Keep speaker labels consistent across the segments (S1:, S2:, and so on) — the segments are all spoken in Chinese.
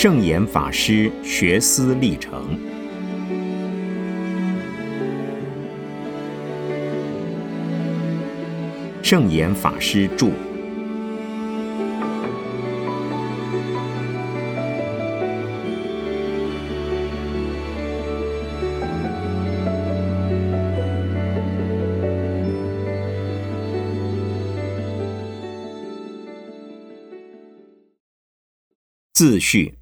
S1: 圣严法师学思历程。圣严法师著。自序。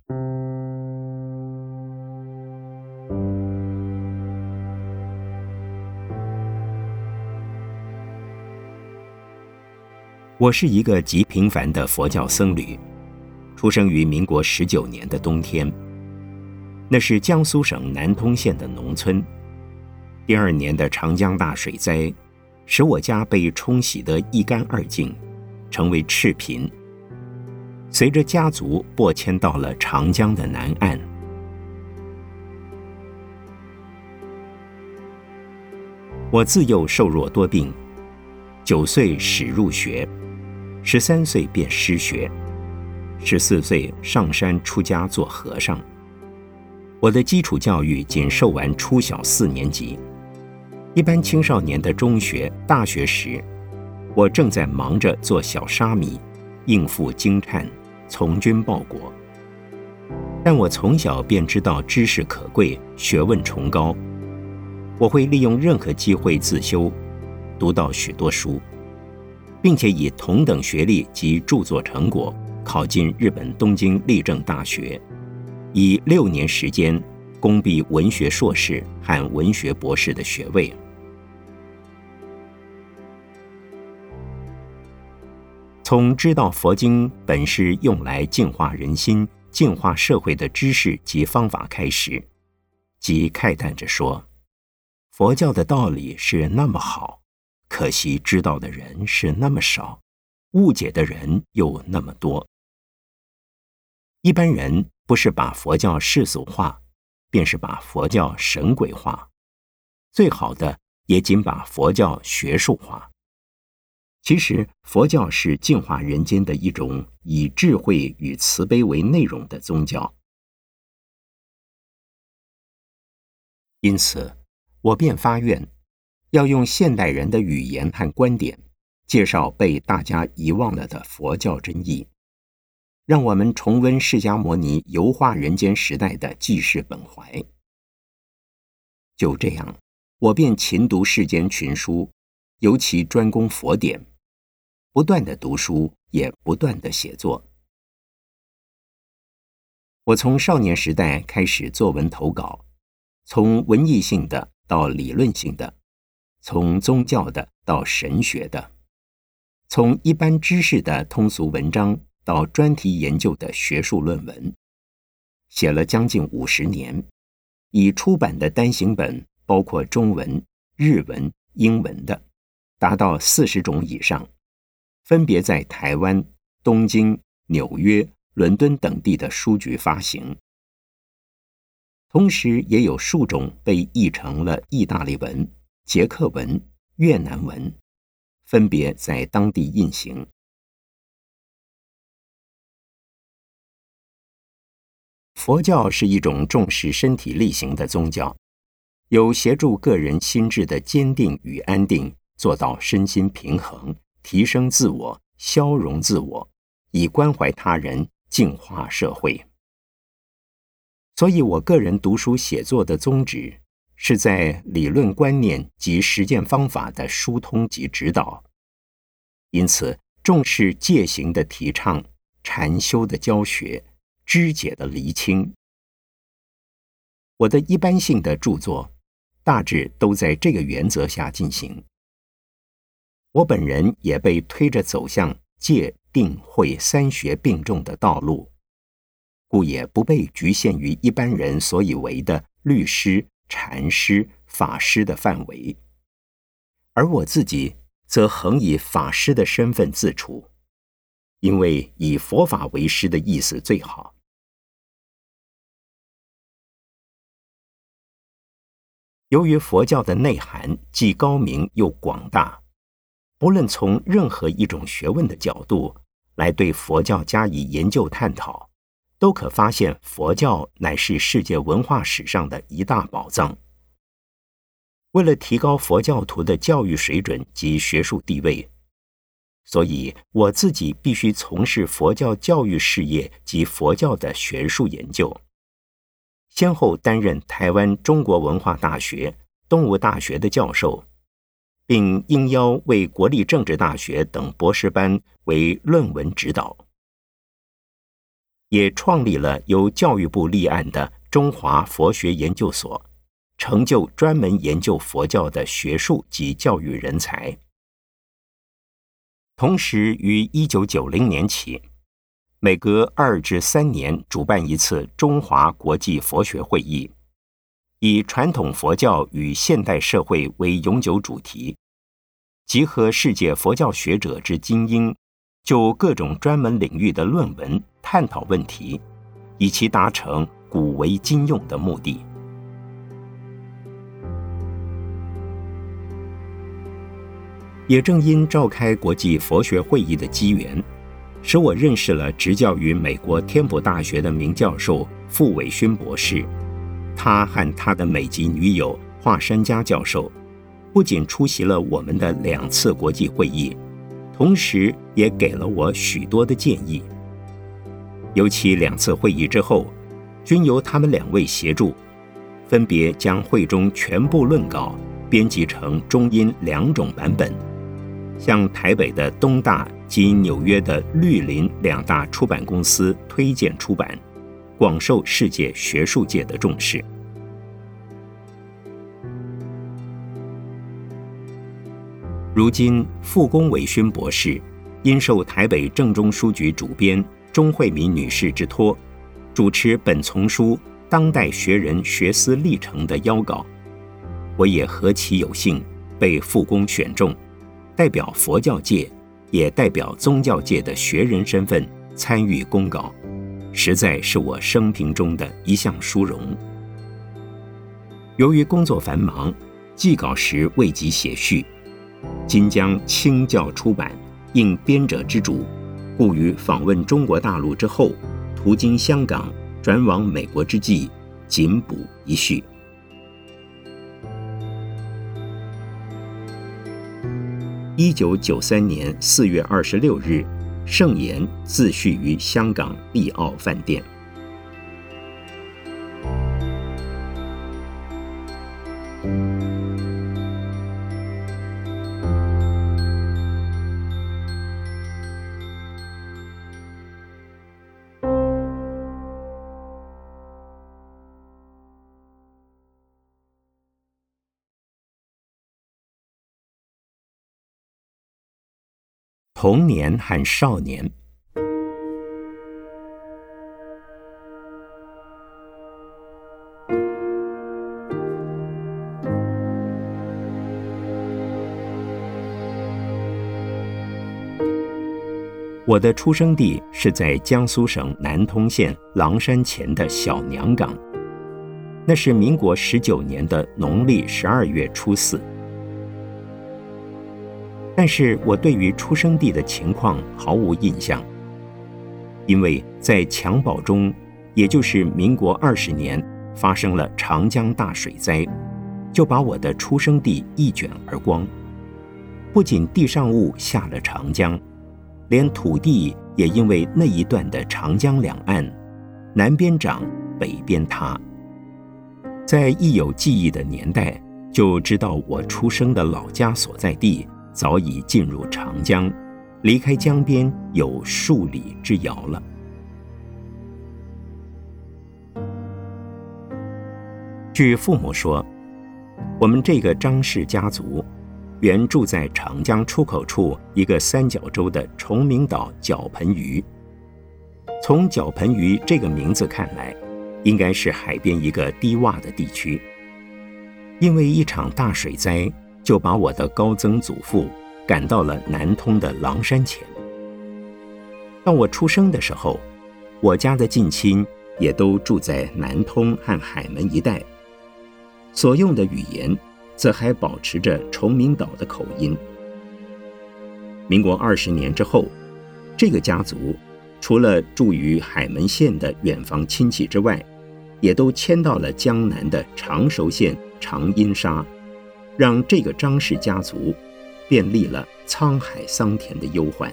S1: 我是一个极平凡的佛教僧侣，出生于民国十九年的冬天。那是江苏省南通县的农村。第二年的长江大水灾，使我家被冲洗得一干二净，成为赤贫。随着家族拨迁到了长江的南岸，我自幼瘦弱多病，九岁始入学，十三岁便失学，十四岁上山出家做和尚。我的基础教育仅受完初小四年级，一般青少年的中学、大学时，我正在忙着做小沙弥，应付经忏。从军报国，但我从小便知道知识可贵，学问崇高。我会利用任何机会自修，读到许多书，并且以同等学历及著作成果考进日本东京立正大学，以六年时间攻毕文学硕士和文学博士的学位。从知道佛经本是用来净化人心、净化社会的知识及方法开始，即慨叹着说：“佛教的道理是那么好，可惜知道的人是那么少，误解的人又那么多。一般人不是把佛教世俗化，便是把佛教神鬼化，最好的也仅把佛教学术化。”其实，佛教是净化人间的一种以智慧与慈悲为内容的宗教。因此，我便发愿，要用现代人的语言和观点，介绍被大家遗忘了的佛教真义，让我们重温释迦牟尼游化人间时代的济世本怀。就这样，我便勤读世间群书，尤其专攻佛典。不断的读书，也不断的写作。我从少年时代开始作文投稿，从文艺性的到理论性的，从宗教的到神学的，从一般知识的通俗文章到专题研究的学术论文，写了将近五十年，已出版的单行本包括中文、日文、英文的，达到四十种以上。分别在台湾、东京、纽约、伦敦等地的书局发行，同时也有数种被译成了意大利文、捷克文、越南文，分别在当地印行。佛教是一种重视身体力行的宗教，有协助个人心智的坚定与安定，做到身心平衡。提升自我，消融自我，以关怀他人，净化社会。所以，我个人读书写作的宗旨，是在理论观念及实践方法的疏通及指导。因此，重视戒行的提倡，禅修的教学，知解的厘清。我的一般性的著作，大致都在这个原则下进行。我本人也被推着走向戒定慧三学并重的道路，故也不被局限于一般人所以为的律师、禅师、法师的范围，而我自己则恒以法师的身份自处，因为以佛法为师的意思最好。由于佛教的内涵既高明又广大。不论从任何一种学问的角度来对佛教加以研究探讨，都可发现佛教乃是世界文化史上的一大宝藏。为了提高佛教徒的教育水准及学术地位，所以我自己必须从事佛教教育事业及佛教的学术研究。先后担任台湾中国文化大学、东吴大学的教授，并应邀为国立政治大学等博士班为论文指导，也创立了由教育部立案的中华佛学研究所。成就专门研究佛教的学术及教育人才。同时，于一九九零年起，每隔二至三年主办一次中华国际佛学会议，以传统佛教与现代社会为永久主题，集合世界佛教学者之精英，就各种专门领域的论文探讨问题，以其达成古为今用的目的。也正因召开国际佛学会议的机缘，使我认识了执教于美国天普大学的名教授傅伟勋博士。他和他的美籍女友华山佳教授，不仅出席了我们的两次国际会议，同时也给了我许多的建议。尤其两次会议之后，均由他们两位协助，分别将会中全部论稿编辑成中英两种版本。向台北的东大及纽约的绿林两大出版公司推荐出版，广受世界学术界的重视。如今，傅公伟勋博士因受台北正中书局主编钟慧敏女士之托，主持本丛书《当代学人学思历程》的邀稿，我也何其有幸被傅公选中。代表佛教界，也代表宗教界的学人身份参与公稿，实在是我生平中的一项殊荣。由于工作繁忙，寄稿时未及写序，今将清教出版，应编者之主，故于访问中国大陆之后，途经香港，转往美国之际，仅补一叙。一九九三年四月二十六日，盛言自叙于香港利奥饭店。童年和少年，我的出生地是在江苏省南通县狼山前的小娘港，那是民国十九年的农历十二月初四。但是我对于出生地的情况毫无印象，因为在襁褓中，也就是民国二十年发生了长江大水灾，就把我的出生地一卷而光。不仅地上物下了长江，连土地也因为那一段的长江两岸，南边长，北边塌。在一有记忆的年代，就知道我出生的老家所在地。早已进入长江，离开江边有数里之遥了。据父母说，我们这个张氏家族原住在长江出口处一个三角洲的崇明岛角盆鱼。从角盆鱼这个名字看来，应该是海边一个低洼的地区。因为一场大水灾。就把我的高曾祖父赶到了南通的狼山前。当我出生的时候，我家的近亲也都住在南通和海门一带，所用的语言则还保持着崇明岛的口音。民国二十年之后，这个家族除了住于海门县的远房亲戚之外，也都迁到了江南的常熟县长阴沙，让这个张氏家族便历了沧海桑田的忧患。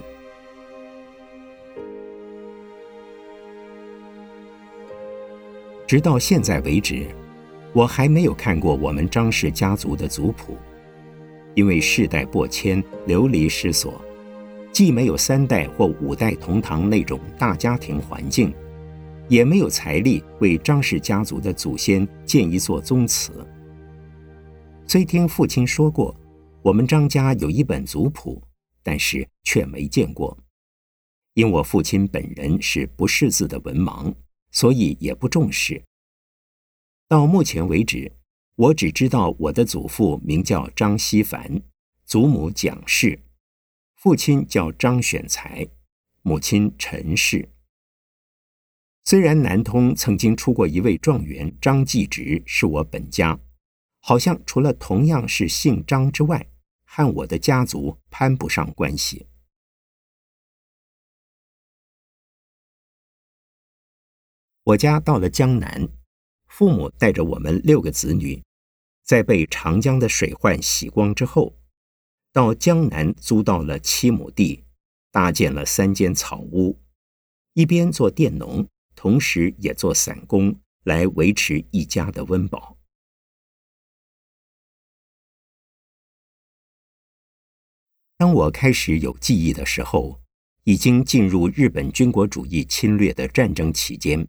S1: 直到现在为止，我还没有看过我们张氏家族的族谱，因为世代过迁，流离失所，既没有三代或五代同堂那种大家庭环境，也没有财力为张氏家族的祖先建一座宗祠。虽听父亲说过，我们张家有一本族谱，但是却没见过，因我父亲本人是不识字的文盲。所以也不重视。到目前为止，我只知道我的祖父名叫张希凡，祖母蒋氏，父亲叫张选才，母亲陈氏。虽然南通曾经出过一位状元张继直是我本家，好像除了同样是姓张之外，和我的家族攀不上关系。我家到了江南，父母带着我们六个子女，在被长江的水患洗光之后，到江南租到了七亩地，搭建了三间草屋，一边做佃农，同时也做散工，来维持一家的温饱。当我开始有记忆的时候，已经进入日本军国主义侵略的战争期间。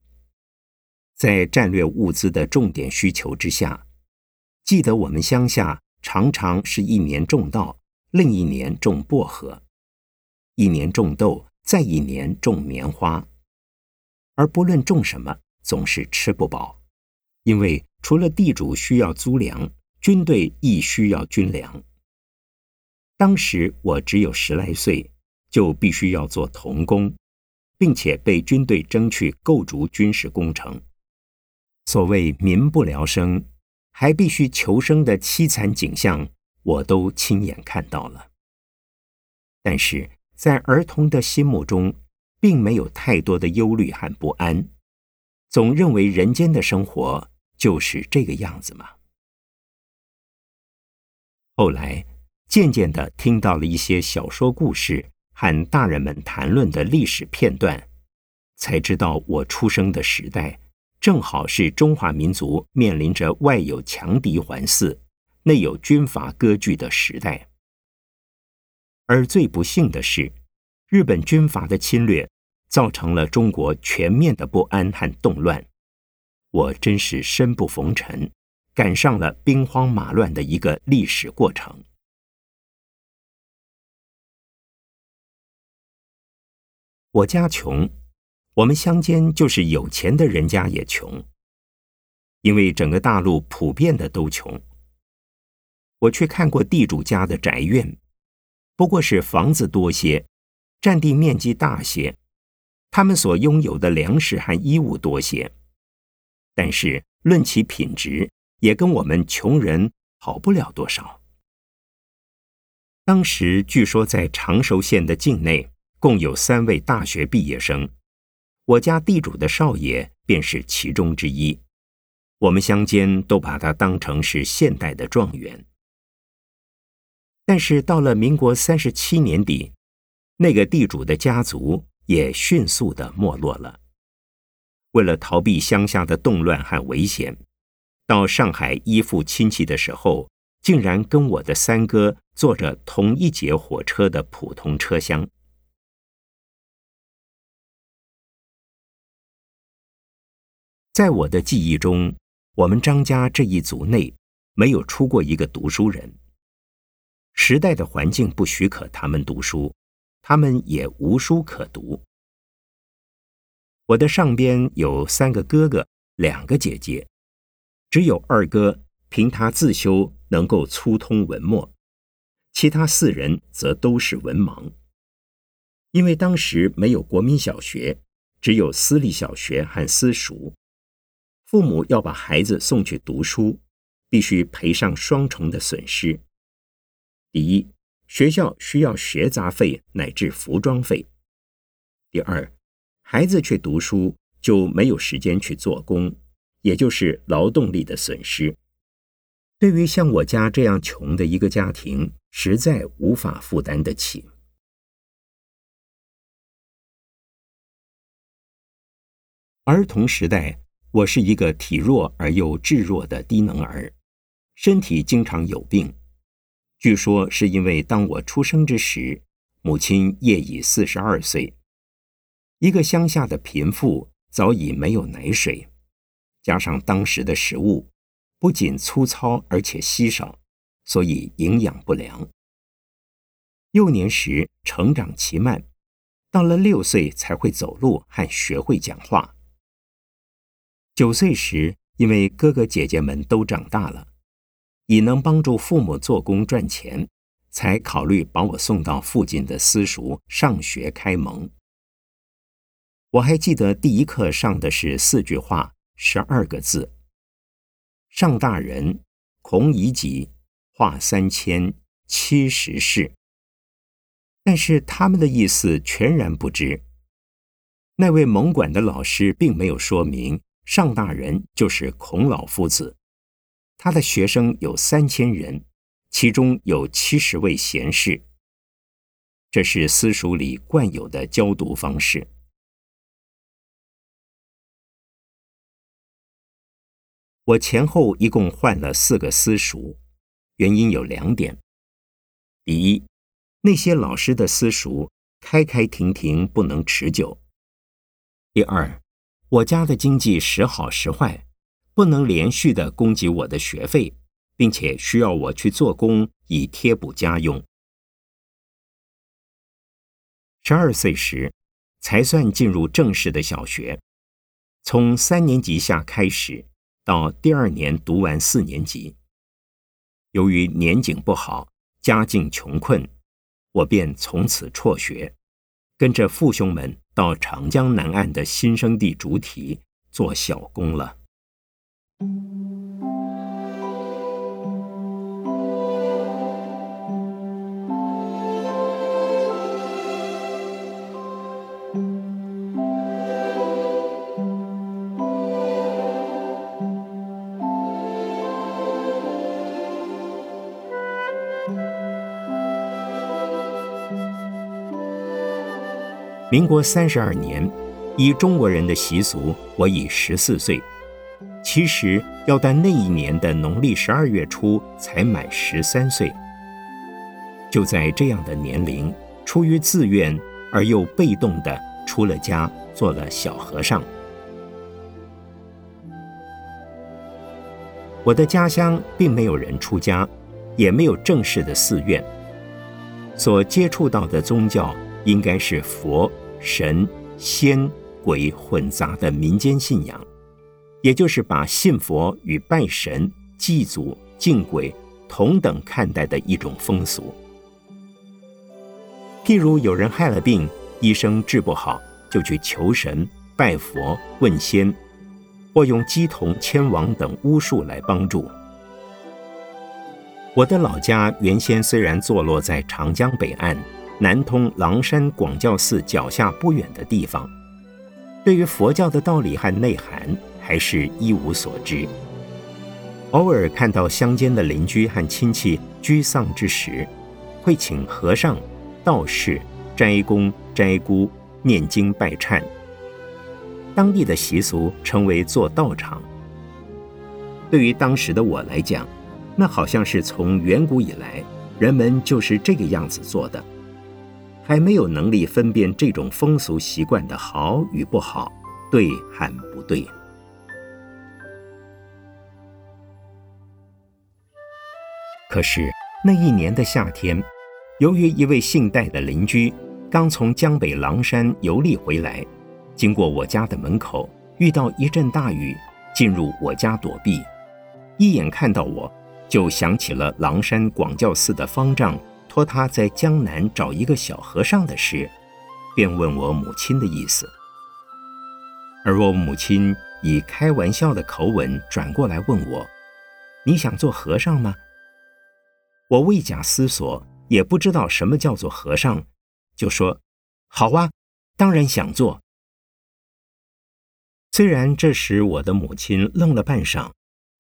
S1: 在战略物资的重点需求之下，记得我们乡下常常是一年种稻，另一年种薄荷，一年种豆，再一年种棉花，而不论种什么，总是吃不饱，因为除了地主需要租粮，军队亦需要军粮。当时我只有十来岁，就必须要做童工，并且被军队征去构筑军事工程。所谓民不聊生，还必须求生的凄惨景象，我都亲眼看到了。但是在儿童的心目中，并没有太多的忧虑和不安，总认为人间的生活就是这个样子嘛。后来渐渐的听到了一些小说故事和大人们谈论的历史片段，才知道我出生的时代。正好是中华民族面临着外有强敌环伺、内有军阀割据的时代，而最不幸的是，日本军阀的侵略造成了中国全面的不安和动乱。我真是生不逢辰，赶上了兵荒马乱的一个历史过程。我家穷。我们乡间就是有钱的人家也穷，因为整个大陆普遍的都穷。我去看过地主家的宅院，不过是房子多些，占地面积大些，他们所拥有的粮食和衣物多些，但是论其品质，也跟我们穷人好不了多少。当时据说在长寿县的境内，共有三位大学毕业生。我家地主的少爷便是其中之一，我们乡间都把他当成是现代的状元。但是到了民国三十七年底，那个地主的家族也迅速的没落了。为了逃避乡下的动乱和危险，到上海依附亲戚的时候，竟然跟我的三哥坐着同一节火车的普通车厢。在我的记忆中，我们张家这一族内没有出过一个读书人。时代的环境不许可他们读书，他们也无书可读。我的上边有三个哥哥，两个姐姐，只有二哥凭他自修能够粗通文墨，其他四人则都是文盲。因为当时没有国民小学，只有私立小学和私塾。父母要把孩子送去读书，必须赔上双重的损失。第一，学校需要学杂费乃至服装费；第二，孩子去读书就没有时间去做工，也就是劳动力的损失。对于像我家这样穷的一个家庭，实在无法负担得起。儿童时代，我是一个体弱而又智弱的低能儿，身体经常有病。据说是因为当我出生之时，母亲业已四十二岁，一个乡下的贫妇早已没有奶水，加上当时的食物不仅粗糙而且稀少，所以营养不良。幼年时成长奇慢，到了六岁才会走路和学会讲话。九岁时，因为哥哥姐姐们都长大了，已能帮助父母做工赚钱，才考虑把我送到附近的私塾上学开蒙。我还记得第一课上的是四句话，十二个字：“上大人，孔乙己，话三千，七十世。”但是他们的意思全然不知。那位蒙管的老师并没有说明。上大人就是孔老夫子，他的学生有三千人，其中有七十位贤士。这是私塾里惯有的教读方式。我前后一共换了四个私塾，原因有两点：第一，那些老师的私塾开开停停，不能持久；第二。我家的经济时好时坏，不能连续的供给我的学费，并且需要我去做工以贴补家用。十二岁时，才算进入正式的小学，从三年级下开始，到第二年读完四年级。由于年景不好，家境穷困，我便从此辍学，跟着父兄们。到长江南岸的新生地主体做小工了。民国三十二年，以中国人的习俗，我已十四岁。其实要在那一年的农历十二月初才满十三岁。就在这样的年龄，出于自愿而又被动的出了家，做了小和尚。我的家乡并没有人出家，也没有正式的寺院，所接触到的宗教应该是佛。神仙鬼混杂的民间信仰，也就是把信佛与拜神、祭祖、敬鬼同等看待的一种风俗。譬如有人害了病，医生治不好，就去求神、拜佛、问仙，或用鸡童、牵王等巫术来帮助。我的老家原先虽然坐落在长江北岸。南通狼山广教寺脚下不远的地方，对于佛教的道理和内涵还是一无所知。偶尔看到乡间的邻居和亲戚居丧之时，会请和尚、道士、斋公、斋姑念经拜忏。当地的习俗称为做道场。对于当时的我来讲，那好像是从远古以来人们就是这个样子做的。还没有能力分辨这种风俗习惯的好与不好，对和不对。可是那一年的夏天，由于一位姓戴的邻居刚从江北狼山游历回来，经过我家的门口，遇到一阵大雨，进入我家躲避，一眼看到我，就想起了狼山广教寺的方丈。托他在江南找一个小和尚的事，便问我母亲的意思。而我母亲以开玩笑的口吻转过来问我：“你想做和尚吗？”我未假思索，也不知道什么叫做和尚，就说：“好啊，当然想做。”虽然这时我的母亲愣了半晌，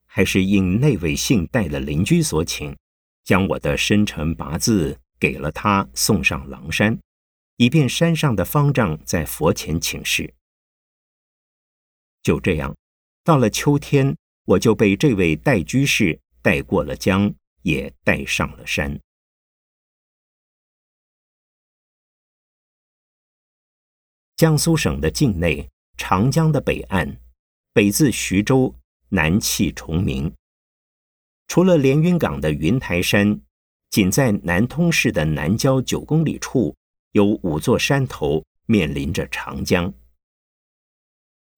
S1: 还是应那位姓戴的邻居所请，将我的生辰八字给了他，送上狼山，以便山上的方丈在佛前请示。就这样，到了秋天，我就被这位戴居士带过了江，也带上了山。江苏省的境内，长江的北岸，北自徐州，南气崇明。除了连云港的云台山，仅在南通市的南郊九公里处，有五座山头面临着长江。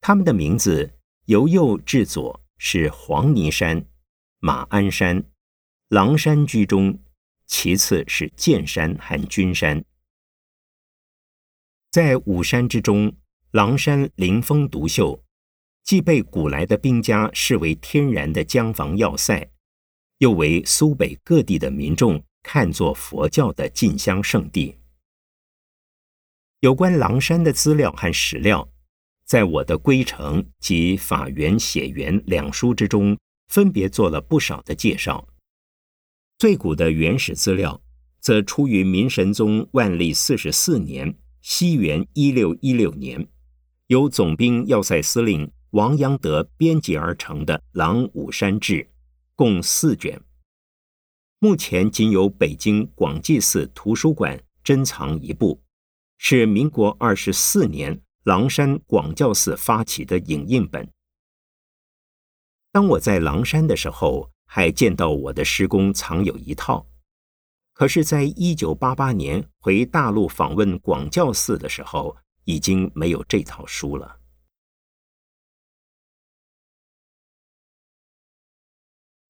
S1: 它们的名字由右至左是黄泥山、马鞍山、狼山居中，其次是剑山和君山。在五山之中，狼山灵峰独秀，既被古来的兵家视为天然的江防要塞，又为苏北各地的民众看作佛教的进香圣地。有关狼山的资料和史料，在我的《归程》及《法源写源》两书之中，分别做了不少的介绍。最古的原始资料，则出于明神宗万历四十四年。西元一六一六年，由总兵要塞司令王阳德编辑而成的《狼武山志》，共四卷。目前仅有北京广济寺图书馆珍藏一部，是民国二十四年狼山广教寺发起的影印本。当我在狼山的时候，还见到我的师公藏有一套。可是，在一九八八年回大陆访问广教寺的时候，已经没有这套书了。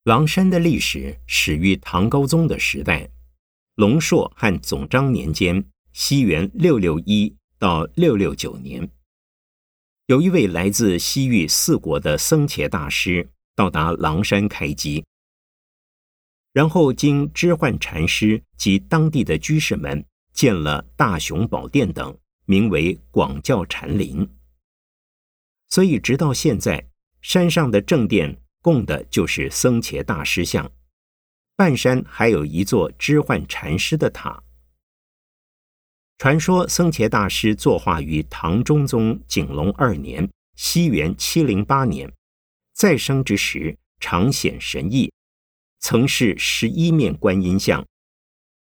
S1: 狼山的历史始于唐高宗的时代，龙朔和总章年间（西元六六一到六六九年），有一位来自西域四国的僧伽大师到达狼山开基。然后经知幻禅师及当地的居士们建了大雄宝殿等，名为广教禅林。所以直到现在，山上的正殿供的就是僧伽大师像，半山还有一座知幻禅师的塔。传说僧伽大师作画于唐中宗景隆二年（西元七零八年），再生之时常显神异。曾是十一面观音像，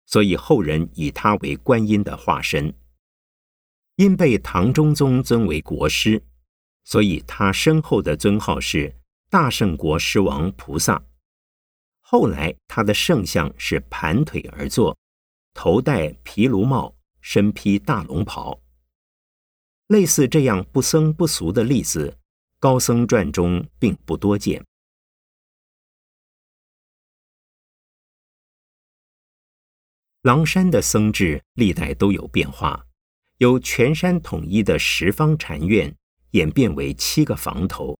S1: 所以后人以他为观音的化身。因被唐中宗尊为国师，所以他身后的尊号是大圣国师王菩萨。后来他的圣像是盘腿而坐，头戴毗卢帽，身披大龙袍。类似这样不僧不俗的例子，高僧传中并不多见。狼山的僧制历代都有变化，由全山统一的十方禅院演变为七个房头、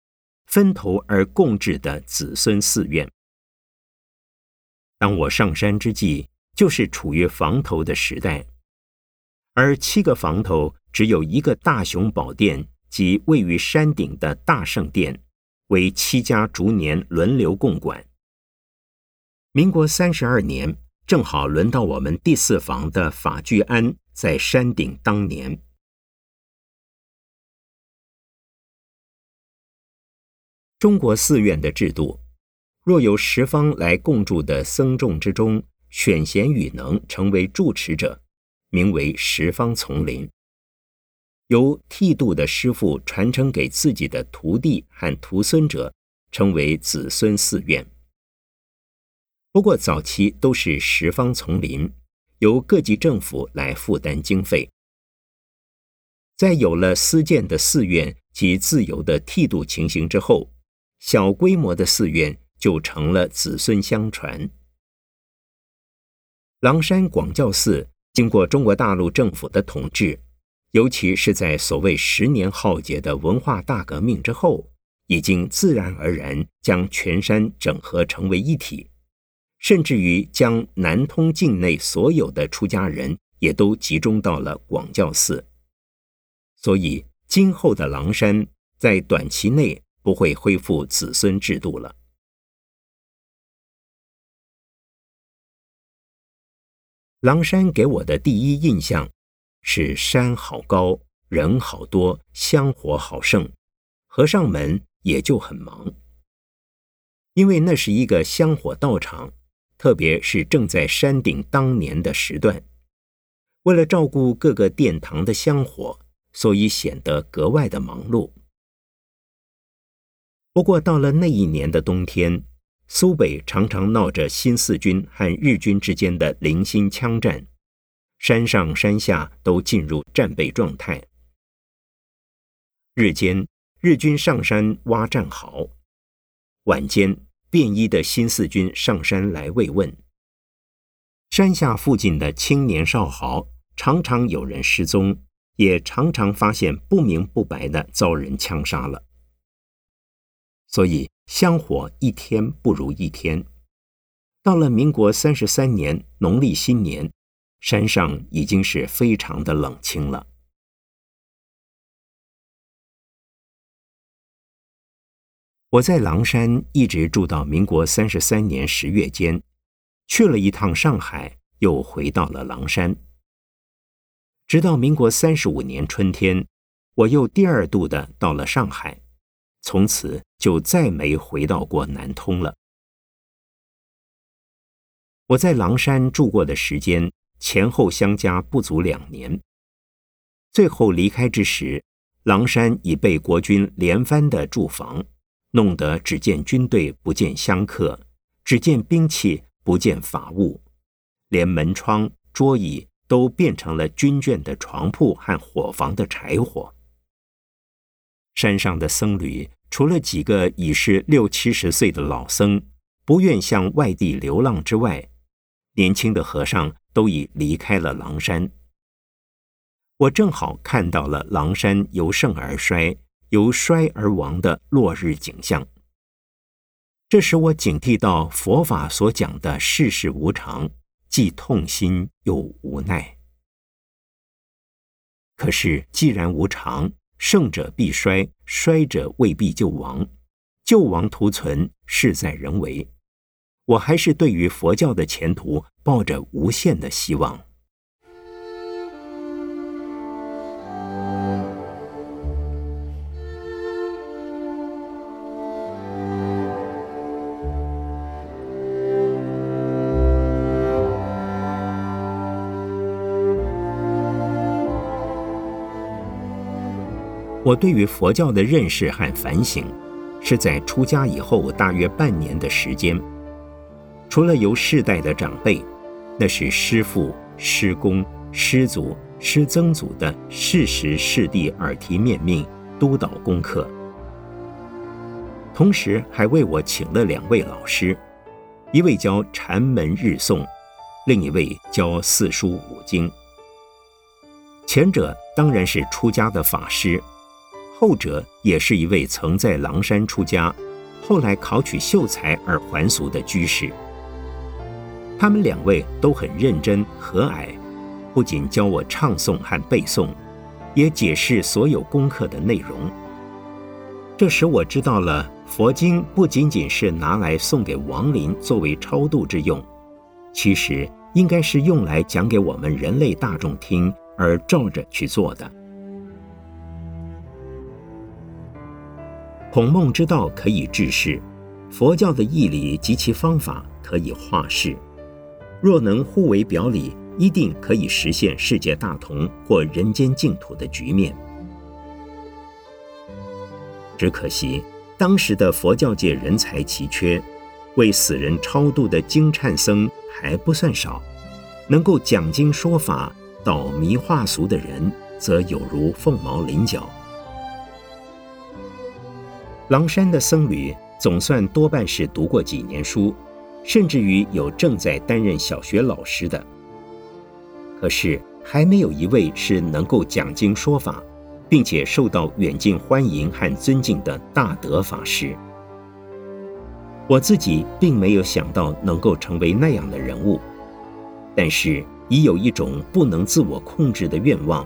S1: 分头而共治的子孙寺院。当我上山之际，就是处于房头的时代，而七个房头只有一个大雄宝殿及位于山顶的大圣殿，为七家逐年轮流共管。民国三十二年。正好轮到我们第四房的法聚庵在山顶当年。中国寺院的制度，若由十方来共住的僧众之中选贤与能成为住持者，名为十方丛林。由剃度的师傅传承给自己的徒弟和徒孙者，称为子孙寺院。不过早期都是十方丛林，由各级政府来负担经费。在有了私建的寺院及自由的剃度情形之后，小规模的寺院就成了子孙相传。狼山广教寺经过中国大陆政府的统治，尤其是在所谓十年浩劫的文化大革命之后，已经自然而然将全山整合成为一体。甚至于将南通境内所有的出家人也都集中到了广教寺，所以今后的狼山在短期内不会恢复子孙制度了。狼山给我的第一印象是山好高，人好多，香火好盛，和尚们也就很忙。因为那是一个香火道场，特别是正在山顶当年的时段，为了照顾各个殿堂的香火，所以显得格外的忙碌。不过到了那一年的冬天。苏北常常闹着新四军和日军之间的零星枪战，山上山下都进入战备状态。日间，日军上山挖战壕；晚间，便衣的新四军上山来慰问。山下附近的青年少豪常常有人失踪，也常常发现不明不白的遭人枪杀了。所以。香火一天不如一天。到了民国三十三年农历新年，山上已经是非常的冷清了。我在狼山一直住到民国三十三年十月间，去了一趟上海，又回到了狼山。直到民国三十五年春天，我又第二度的到了上海。从此就再没回到过南通了。我在狼山住过的时间前后相加不足两年。最后离开之时，狼山已被国军连番的驻防，弄得只见军队不见香客，只见兵器不见法物，连门窗、桌椅都变成了军眷的床铺和伙房的柴火。山上的僧侣，除了几个已是六七十岁的老僧，不愿向外地流浪之外，年轻的和尚都已离开了狼山。我正好看到了狼山由盛而衰、由衰而亡的落日景象。这使我警惕到佛法所讲的世事无常，既痛心又无奈。可是既然无常，胜者必衰，衰者未必就亡。救亡图存，事在人为。我还是对于佛教的前途抱着无限的希望。我对于佛教的认识和反省，是在出家以后大约半年的时间。除了由世代的长辈，那是师父、师公、师祖、师曾祖的世时世地耳提面命督导功课，同时还为我请了两位老师，一位教禅门日诵，另一位教四书五经。前者当然是出家的法师。后者也是一位曾在狼山出家，后来考取秀才而还俗的居士。他们两位都很认真和蔼，不仅教我唱诵和背诵，也解释所有功课的内容。这使我知道了，佛经不仅仅是拿来送给亡灵作为超度之用，其实应该是用来讲给我们人类大众听，而照着去做的。孔孟之道可以治世，佛教的义理及其方法可以化世。若能互为表里，一定可以实现世界大同或人间净土的局面。只可惜当时的佛教界人才奇缺，为死人超度的经忏僧还不算少，能够讲经说法、导迷化俗的人，则有如凤毛麟角。狼山的僧侣总算多半是读过几年书，甚至于有正在担任小学老师的。可是还没有一位是能够讲经说法，并且受到远近欢迎和尊敬的大德法师。我自己并没有想到能够成为那样的人物，但是已有一种不能自我控制的愿望，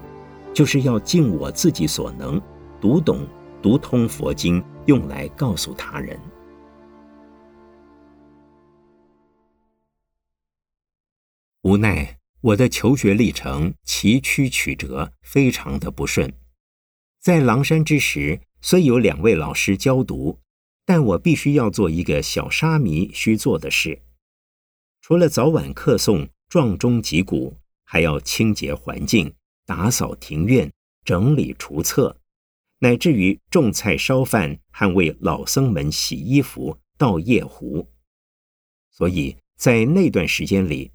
S1: 就是要尽我自己所能，读懂。读通佛经，用来告诉他人。无奈我的求学历程崎岖曲折，非常的不顺。在狼山之时，虽有两位老师教读，但我必须要做一个小沙弥需做的事，除了早晚课诵、撞钟击鼓，还要清洁环境、打扫庭院、整理厨厕，乃至于种菜、烧饭，还为老僧们洗衣服、倒夜壶。所以在那段时间里，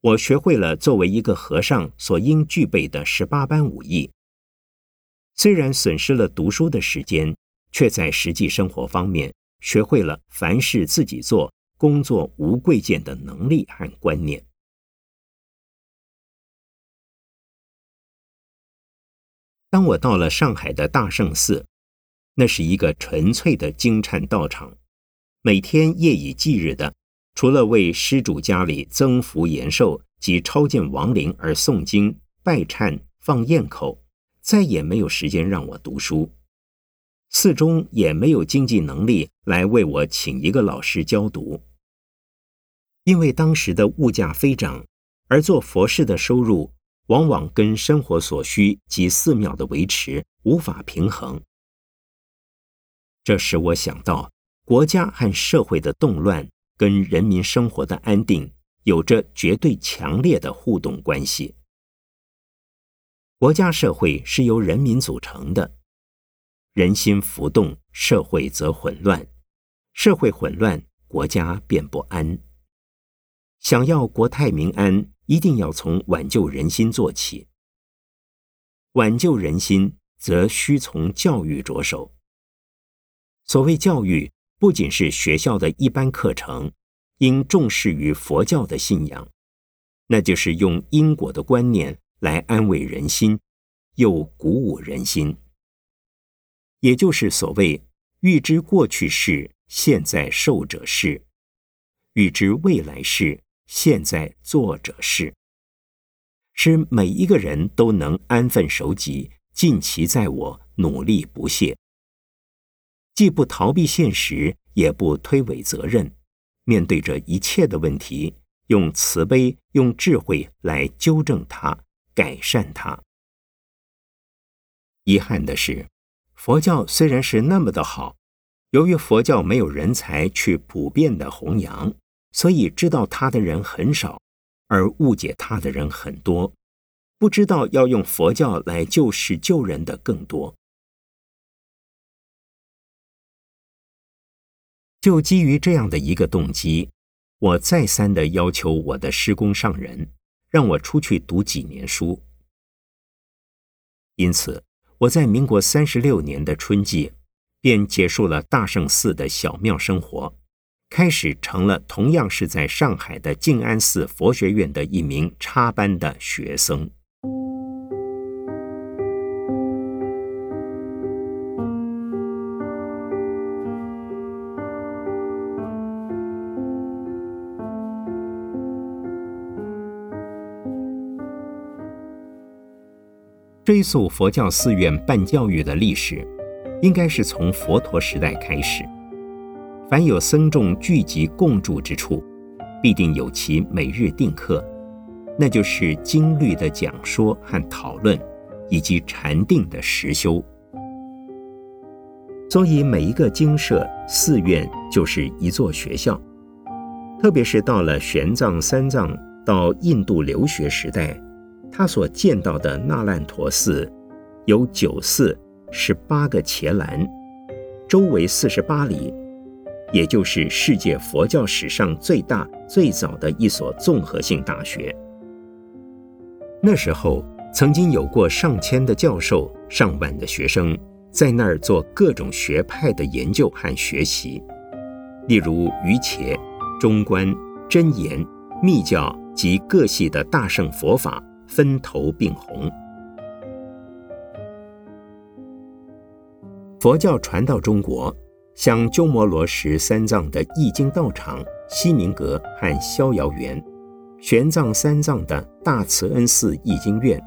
S1: 我学会了作为一个和尚所应具备的十八般武艺。虽然损失了读书的时间，却在实际生活方面学会了凡事自己做、工作无贵贱的能力和观念。当我到了上海的大圣寺，那是一个纯粹的经忏道场，每天夜以继日的。除了为施主家里增福延寿及超荐亡灵而诵经、拜忏、放焰口，再也没有时间让我读书。寺中也没有经济能力来为我请一个老师教读，因为当时的物价飞涨，而做佛事的收入往往跟生活所需及寺庙的维持无法平衡。这使我想到国家和社会的动乱。跟人民生活的安定有着绝对强烈的互动关系。国家社会是由人民组成的，人心浮动，社会则混乱；社会混乱，国家便不安。想要国泰民安，一定要从挽救人心做起。挽救人心，则需从教育着手。所谓教育。不仅是学校的一般课程，应重视于佛教的信仰，那就是用因果的观念来安慰人心，又鼓舞人心。也就是所谓“预知过去事，现在受者是；预知未来事，现在做者是”，使每一个人都能安分守己，尽其在我，努力不懈。既不逃避现实，也不推诿责任，面对着一切的问题，用慈悲、用智慧来纠正它、改善它。遗憾的是，佛教虽然是那么的好，由于佛教没有人才去普遍的弘扬，所以知道它的人很少，而误解它的人很多，不知道要用佛教来救世救人的更多。就基于这样的一个动机，我再三的要求我的师公上人，让我出去读几年书。因此，我在民国三十六年的春季，便结束了大圣寺的小庙生活，开始成了同样是在上海的静安寺佛学院的一名插班的学生。追溯佛教寺院办教育的历史，应该是从佛陀时代开始。凡有僧众聚集共住之处，必定有其每日定课，那就是经律的讲说和讨论，以及禅定的实修。所以，每一个精舍寺院就是一座学校。特别是到了玄奘、三藏到印度留学时代。他所见到的那烂陀寺，有九寺、十八个伽蓝，周围四十八里，也就是世界佛教史上最大、最早的一所综合性大学。那时候，曾经有过上千的教授、上万的学生在那儿做各种学派的研究和学习，例如瑜伽、中观、真言、密教及各系的大乘佛法。分头并红。佛教传到中国，像鸠摩罗什三藏的译经道场西明阁和逍遥园，玄奘三藏的大慈恩寺译经院，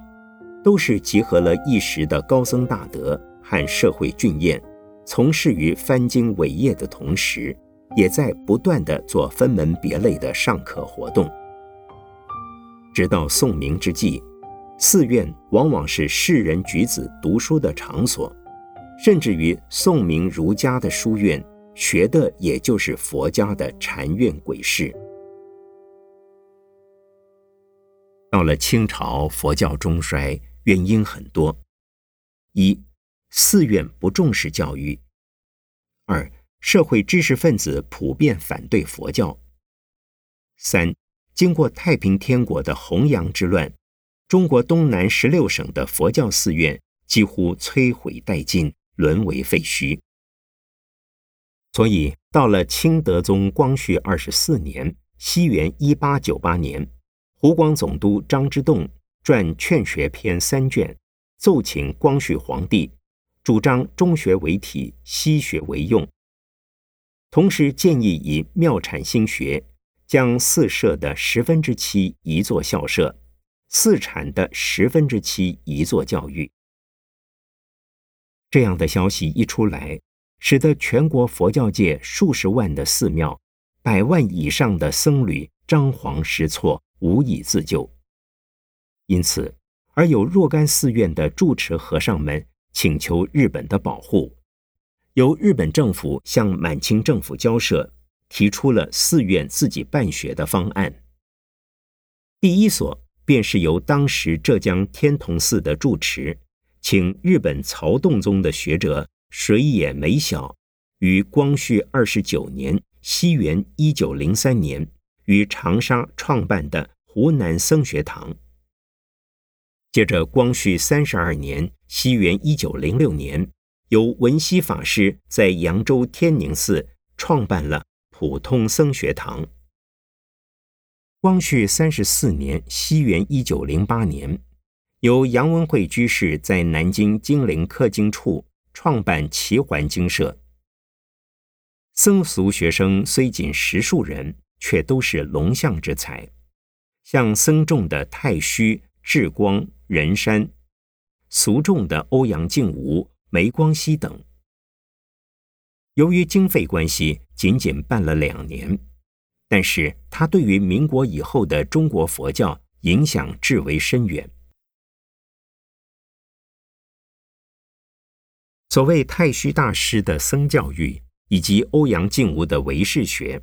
S1: 都是集合了一时的高僧大德和社会俊彦，从事于翻经伟业的同时，也在不断的做分门别类的上课活动。直到宋明之际，寺院往往是士人举子读书的场所，甚至于宋明儒家的书院，学的也就是佛家的禅院鬼事。到了清朝，佛教中衰，原因很多：一、寺院不重视教育；二、社会知识分子普遍反对佛教；三、经过太平天国的弘扬之乱，中国东南十六省的佛教寺院几乎摧毁殆尽，沦为废墟。所以，到了清德宗光绪二十四年（西元一八九八年）。湖广总督张之洞撰《劝学篇》三卷，奏请光绪皇帝，主张中学为体，西学为用。同时建议以妙产兴学，将四舍的十分之七移作校舍，四产的十分之七移作教育。这样的消息一出来，使得全国佛教界数十万的寺庙、百万以上的僧侣张皇失措。无以自救，因此，而有若干寺院的住持和尚们请求日本的保护，由日本政府向满清政府交涉，提出了寺院自己办学的方案。第一所便是由当时浙江天童寺的住持，请日本曹洞宗的学者水野美晓，于光绪二十九年（西元一九零三年）。于长沙创办的湖南僧学堂。接着，光绪三十二年（西元一九零六年），由文熙法师在扬州天宁寺创办了普通僧学堂。光绪三十四年（西元一九零八年），由杨文慧居士在南京金陵刻经处创办齐桓经社。僧俗学生虽仅十数人。却都是龙象之才，像僧众的太虚、智光、仁山，俗众的欧阳靖吾、梅光熙等。由于经费关系，仅仅办了两年，但是他对于民国以后的中国佛教影响至为深远。所谓太虚大师的僧教育，以及欧阳靖吾的唯识学。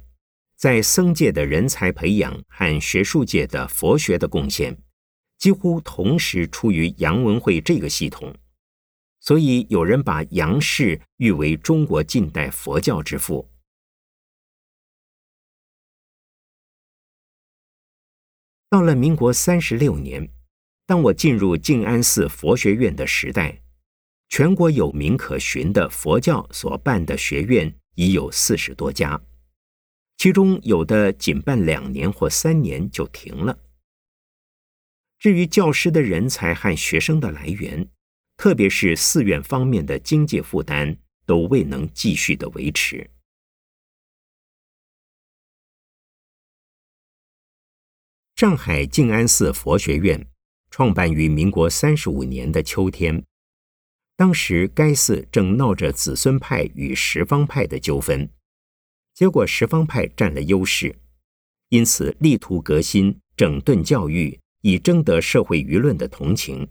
S1: 在僧界的人才培养和学术界的佛学的贡献，几乎同时出于杨文会这个系统，所以有人把杨氏誉为中国近代佛教之父。到了民国三十六年，当我进入静安寺佛学院的时代，全国有名可循的佛教所办的学院已有四十多家。其中有的仅办两年或三年就停了。至于教师的人才和学生的来源，特别是寺院方面的经济负担，都未能继续的维持。上海静安寺佛学院创办于民国三十五年的秋天，当时该寺正闹着子孙派与十方派的纠纷。结果十方派占了优势，因此力图革新、整顿教育，以争得社会舆论的同情。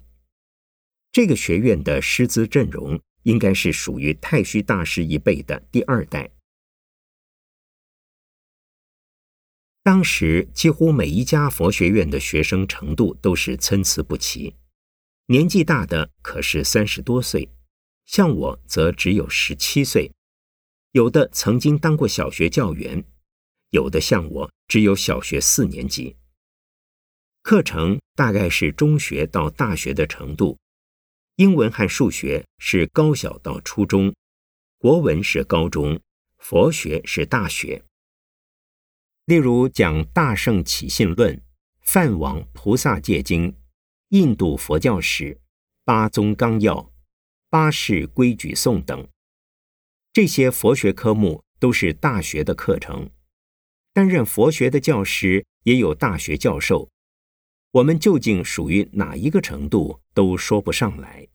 S1: 这个学院的师资阵容应该是属于太虚大师一辈的第二代。当时几乎每一家佛学院的学生程度都是参差不齐，年纪大的可是三十多岁，像我则只有十七岁。有的曾经当过小学教员，有的像我只有小学四年级。课程大概是中学到大学的程度，英文和数学是高小到初中，国文是高中，佛学是大学。例如讲《大圣起信论》《梵网菩萨戒经》《印度佛教史》《八宗纲要》《八世规矩颂》等。这些佛学科目都是大学的课程，担任佛学的教师也有大学教授，我们究竟属于哪一个程度都说不上来。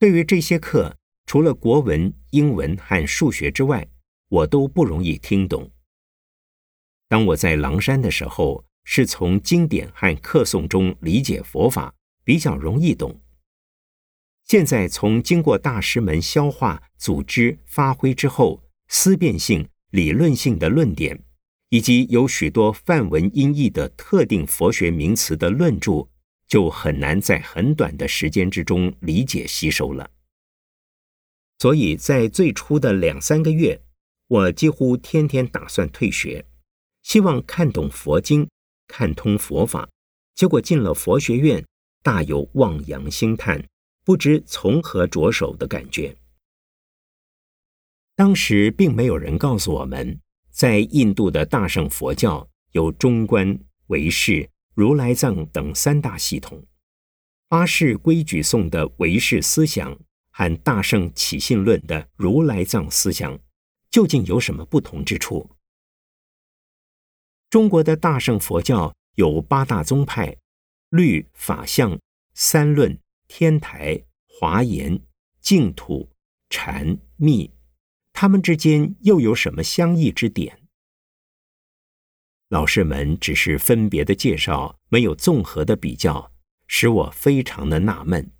S1: 对于这些课，除了国文、英文和数学之外，我都不容易听懂。当我在狼山的时候，是从经典和课诵中理解佛法，比较容易懂。现在从经过大师们消化、组织、发挥之后，思辨性、理论性的论点，以及有许多梵文音译的特定佛学名词的论著，就很难在很短的时间之中理解吸收了。所以在最初的两三个月，我几乎天天打算退学，希望看懂佛经，看通佛法。结果进了佛学院，大有望洋兴叹。不知从何着手的感觉。当时并没有人告诉我们，在印度的大乘佛教有中观、唯识、如来藏等三大系统，八世规矩颂的唯识思想和大圣起信论的如来藏思想究竟有什么不同之处？中国的大乘佛教有八大宗派：律、法、相、三论。天台、华严、净土、禅、密，他们之间又有什么相异之点？老师们只是分别的介绍，没有综合的比较，使我非常的纳闷：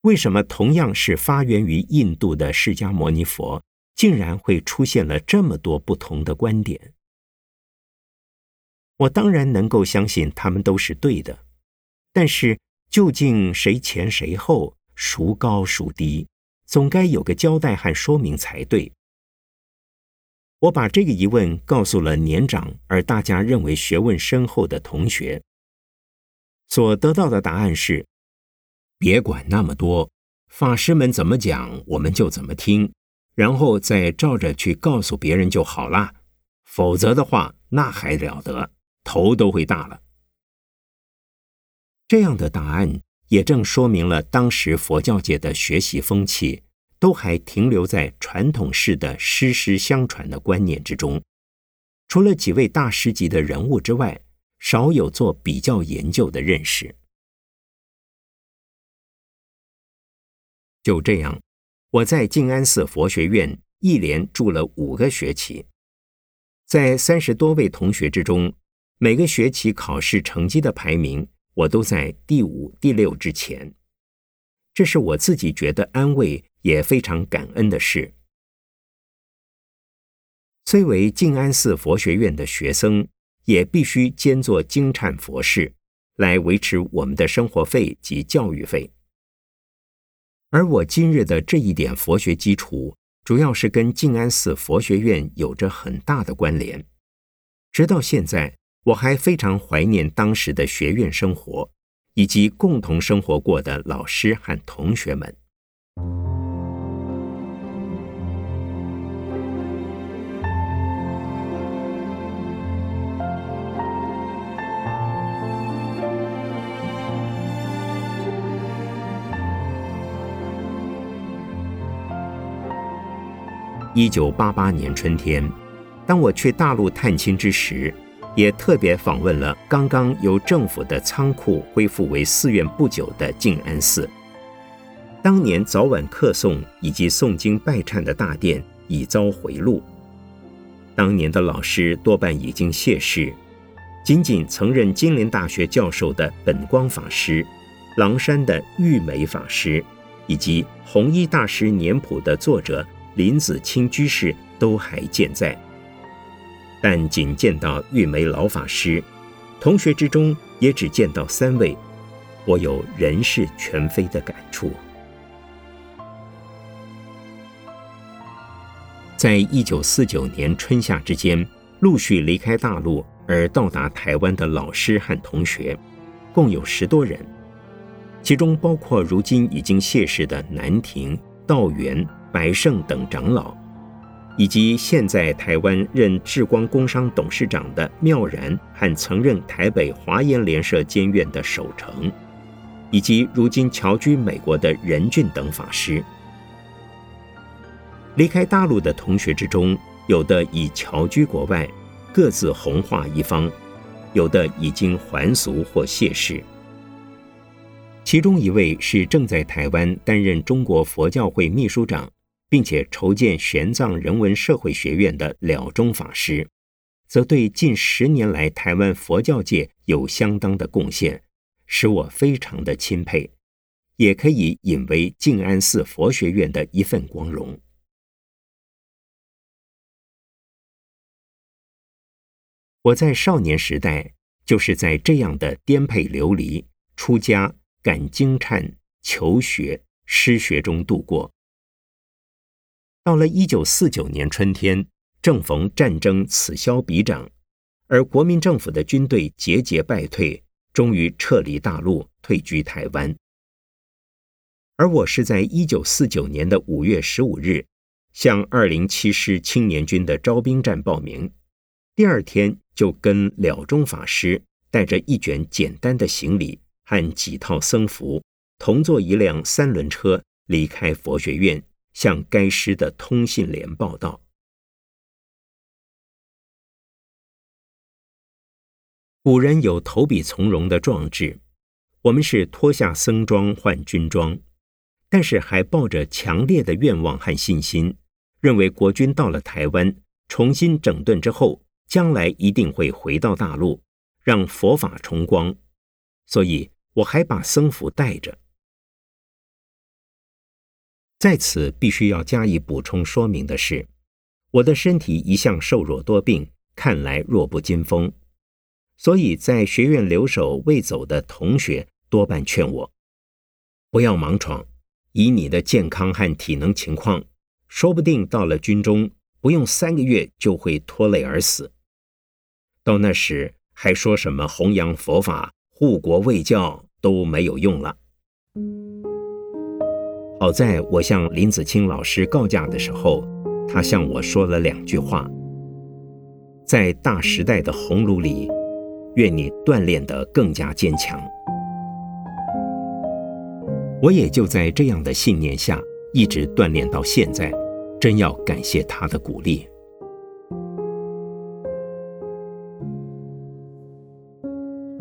S1: 为什么同样是发源于印度的释迦牟尼佛，竟然会出现了这么多不同的观点？我当然能够相信他们都是对的，但是。究竟谁前谁后，孰高孰低，总该有个交代和说明才对。我把这个疑问告诉了年长而大家认为学问深厚的同学，所得到的答案是：别管那么多，法师们怎么讲，我们就怎么听，然后再照着去告诉别人就好啦。否则的话，那还了得，头都会大了。这样的答案也正说明了当时佛教界的学习风气都还停留在传统式的师师相传的观念之中，除了几位大师级的人物之外，少有做比较研究的认识。就这样，我在静安寺佛学院一连住了五个学期，在三十多位同学之中，每个学期考试成绩的排名。我都在第五、第六之前，这是我自己觉得安慰，也非常感恩的事。虽为静安寺佛学院的学生，也必须兼做经忏佛事，来维持我们的生活费及教育费。而我今日的这一点佛学基础，主要是跟静安寺佛学院有着很大的关联，直到现在。我还非常怀念当时的学院生活，以及共同生活过的老师和同学们。一九八八年春天，当我去大陆探亲之时。也特别访问了刚刚由政府的仓库恢复为寺院不久的静安寺。当年早晚课诵以及诵经拜忏的大殿已遭回路，当年的老师多半已经谢世，仅仅曾任金陵大学教授的本光法师、狼山的玉梅法师，以及弘一大师年谱的作者林子清居士都还健在。但仅见到玉梅老法师，同学之中也只见到三位，我有人事全非的感触。在一九四九年春夏之间，陆续离开大陆而到达台湾的老师和同学，共有十多人，其中包括如今已经谢世的南亭、道元、白胜等长老。以及现在台湾任智光工商董事长的妙然和曾任台北华严联社监院的守成，以及如今侨居美国的任俊等法师，离开大陆的同学之中，有的已侨居国外，各自弘化一方；有的已经还俗或谢世。其中一位是正在台湾担任中国佛教会秘书长，并且筹建玄奘人文社会学院的了中法师，则对近十年来台湾佛教界有相当的贡献，使我非常的钦佩，也可以引为静安寺佛学院的一份光荣。我在少年时代就是在这样的颠沛流离、出家、赶经忏、求学、失学中度过。到了一九四九年春天，正逢战争此消彼长，而国民政府的军队节节败退，终于撤离大陆，退居台湾。而我是在一九四九年的五月十五日，向二零七师青年军的招兵站报名，第二天。就跟了中法师带着一卷简单的行李和几套僧服，同坐一辆三轮车离开佛学院，向该师的通信连报道。古人有投笔从戎的壮志，我们是脱下僧装换军装，但是还抱着强烈的愿望和信心，认为国军到了台湾，重新整顿之后。将来一定会回到大陆，让佛法重光，所以我还把僧服带着。在此必须要加以补充说明的是，我的身体一向瘦弱多病，看来弱不禁风，所以在学院留守未走的同学多半劝我不要莽闯，以你的健康和体能情况，说不定到了军中不用三个月就会拖累而死。到那时，还说什么弘扬佛法、护国卫教都没有用了。好在我向林子清老师告假的时候，他向我说了两句话：在大时代的红炉里，愿你锻炼得更加坚强。我也就在这样的信念下，一直锻炼到现在，真要感谢他的鼓励。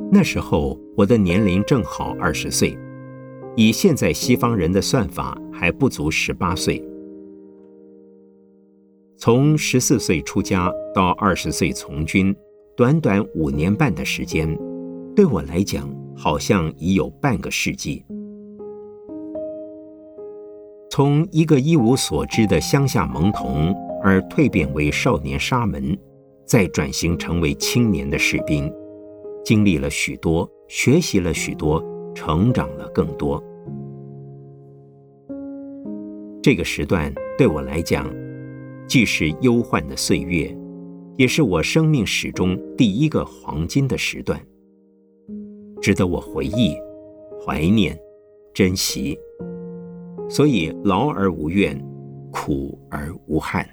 S1: 那时候我的年龄正好二十岁，以现在西方人的算法还不足十八岁。从十四岁出家到二十岁从军，短短五年半的时间，对我来讲好像已有半个世纪。从一个一无所知的乡下蒙童，而蜕变为少年沙门，再转型成为青年的士兵。经历了许多，学习了许多，成长了更多。这个时段对我来讲，既是忧患的岁月，也是我生命史中第一个黄金的时段，值得我回忆、怀念、珍惜。所以劳而无怨，苦而无憾。